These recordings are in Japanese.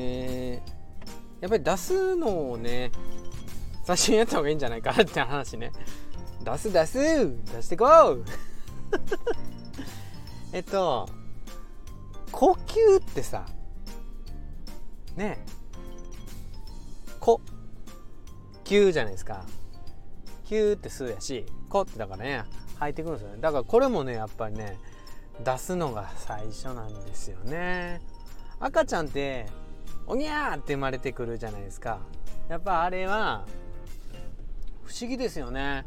えやっぱり出すのをね最初にやった方がいいんじゃないかって話ね。出す出す出してこう。えっと呼吸ってさね呼吸じゃないですか。キューって吸うやしコってだからね入ってくるんですよね。だからこれもねやっぱりね出すのが最初なんですよね。赤ちゃんっておにゃーって生まれてくるじゃないですかやっぱあれは不思議ですよね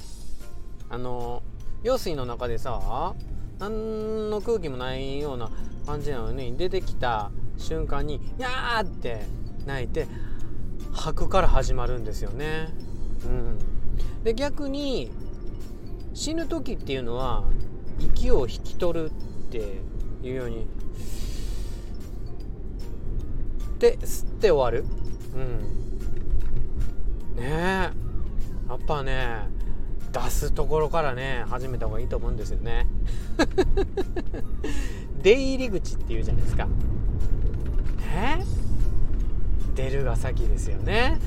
あの用水の中でさ何の空気もないような感じなのに出てきた瞬間に「やー!」って泣いて吐くから始まるんですよね。うん、で逆に死ぬ時っていうのは息を引き取るっていうようにで吸って終わる。うん。ねえ。やっぱね出すところからね始めた方がいいと思うんですよね。出入り口っていうじゃないですか。ね出るが先ですよね。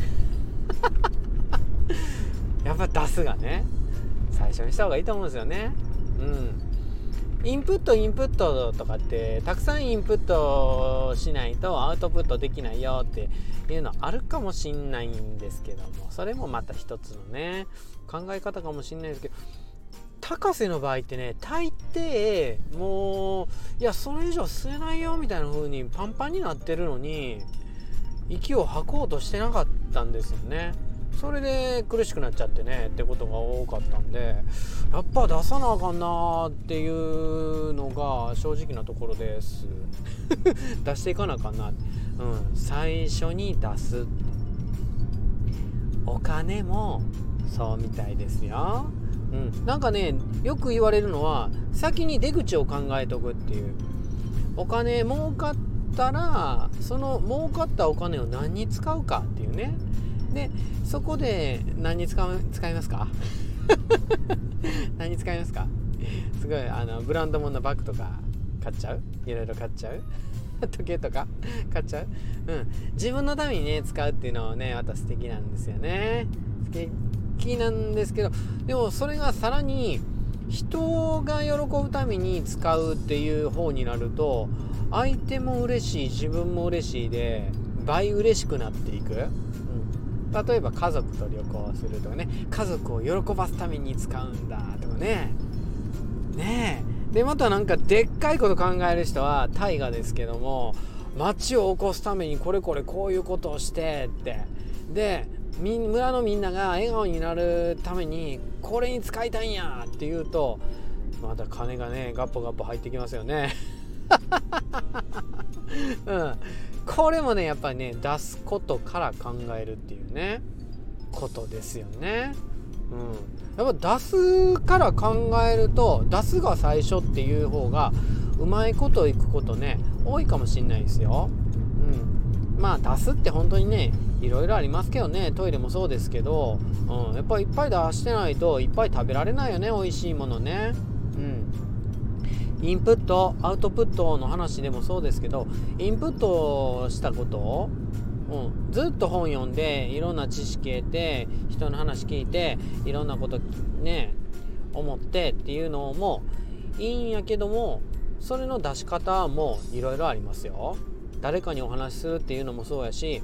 やっぱ出すがね最初にした方がいいと思うんですよね。うん。インプットインプットとかってたくさんインプットしないとアウトプットできないよっていうのあるかもしんないんですけどもそれもまた一つのね考え方かもしんないですけど高瀬の場合ってね大抵もういやそれ以上吸えないよみたいな風にパンパンになってるのに息を吐こうとしてなかったんですよね。それで苦しくなっちゃってねってことが多かったんでやっぱ出さなあかんなっていうのが正直なところです。出していかなあかんな、うん、最初に出す。お金もそうみたいですよ、うん、なんかねよく言われるのは先に出口を考えとくっていう。お金儲かったらその儲かったお金を何に使うかっていうね。でそこで何に使う使いますか？何に使いますか？すごいあのブランド物のバッグとか買っちゃう？いろいろ買っちゃう？時計とか買っちゃう？うん。自分のためにね使うっていうのはねまた素敵なんですよね。素敵なんですけどでもそれがさらに人が喜ぶために使うっていう方になると相手も嬉しい自分も嬉しいで倍嬉しくなっていく。うん。例えば家族と旅行するとかね家族を喜ばすために使うんだとかね。ねえ。でまたなんかでっかいこと考える人は大河ですけども町を起こすためにこれこれこういうことをしてって。で村のみんなが笑顔になるためにこれに使いたいんやって言うとまた金がねガッポガッポ入ってきますよね。うん。これもねやっぱりね出すことから考えるっていうねことですよね。うん、やっぱ出すから考えると出すが最初っていう方がうまいこといくことね多いかもしんないですよ。うん、まあ出すって本当にねいろいろありますけどねトイレもそうですけど、うん、やっぱりいっぱい出してないといっぱい食べられないよね美味しいものね。うんインプットアウトプットの話でもそうですけどインプットしたことを、うん、ずっと本読んでいろんな知識得て人の話聞いていろんなことね思ってっていうのもいいんやけどもそれの出し方もいろいろありますよ。誰かにお話しするっていうのもそうやし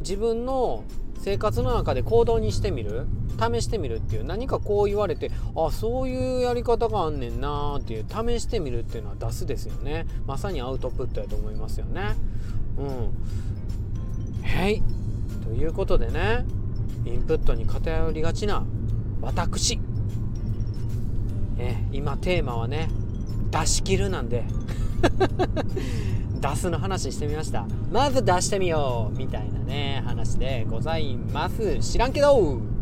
自分の生活の中で行動にしてみる？試してみるっていう何かこう言われてあそういうやり方があんねんなっていう試してみるっていうのは出すですよね。まさにアウトプットやと思いますよね。うん。はいということでねインプットに偏りがちな私。え今テーマはね出し切るなんで。出すの話してみました。まず出してみよう。みたいなね話でございます。知らんけど。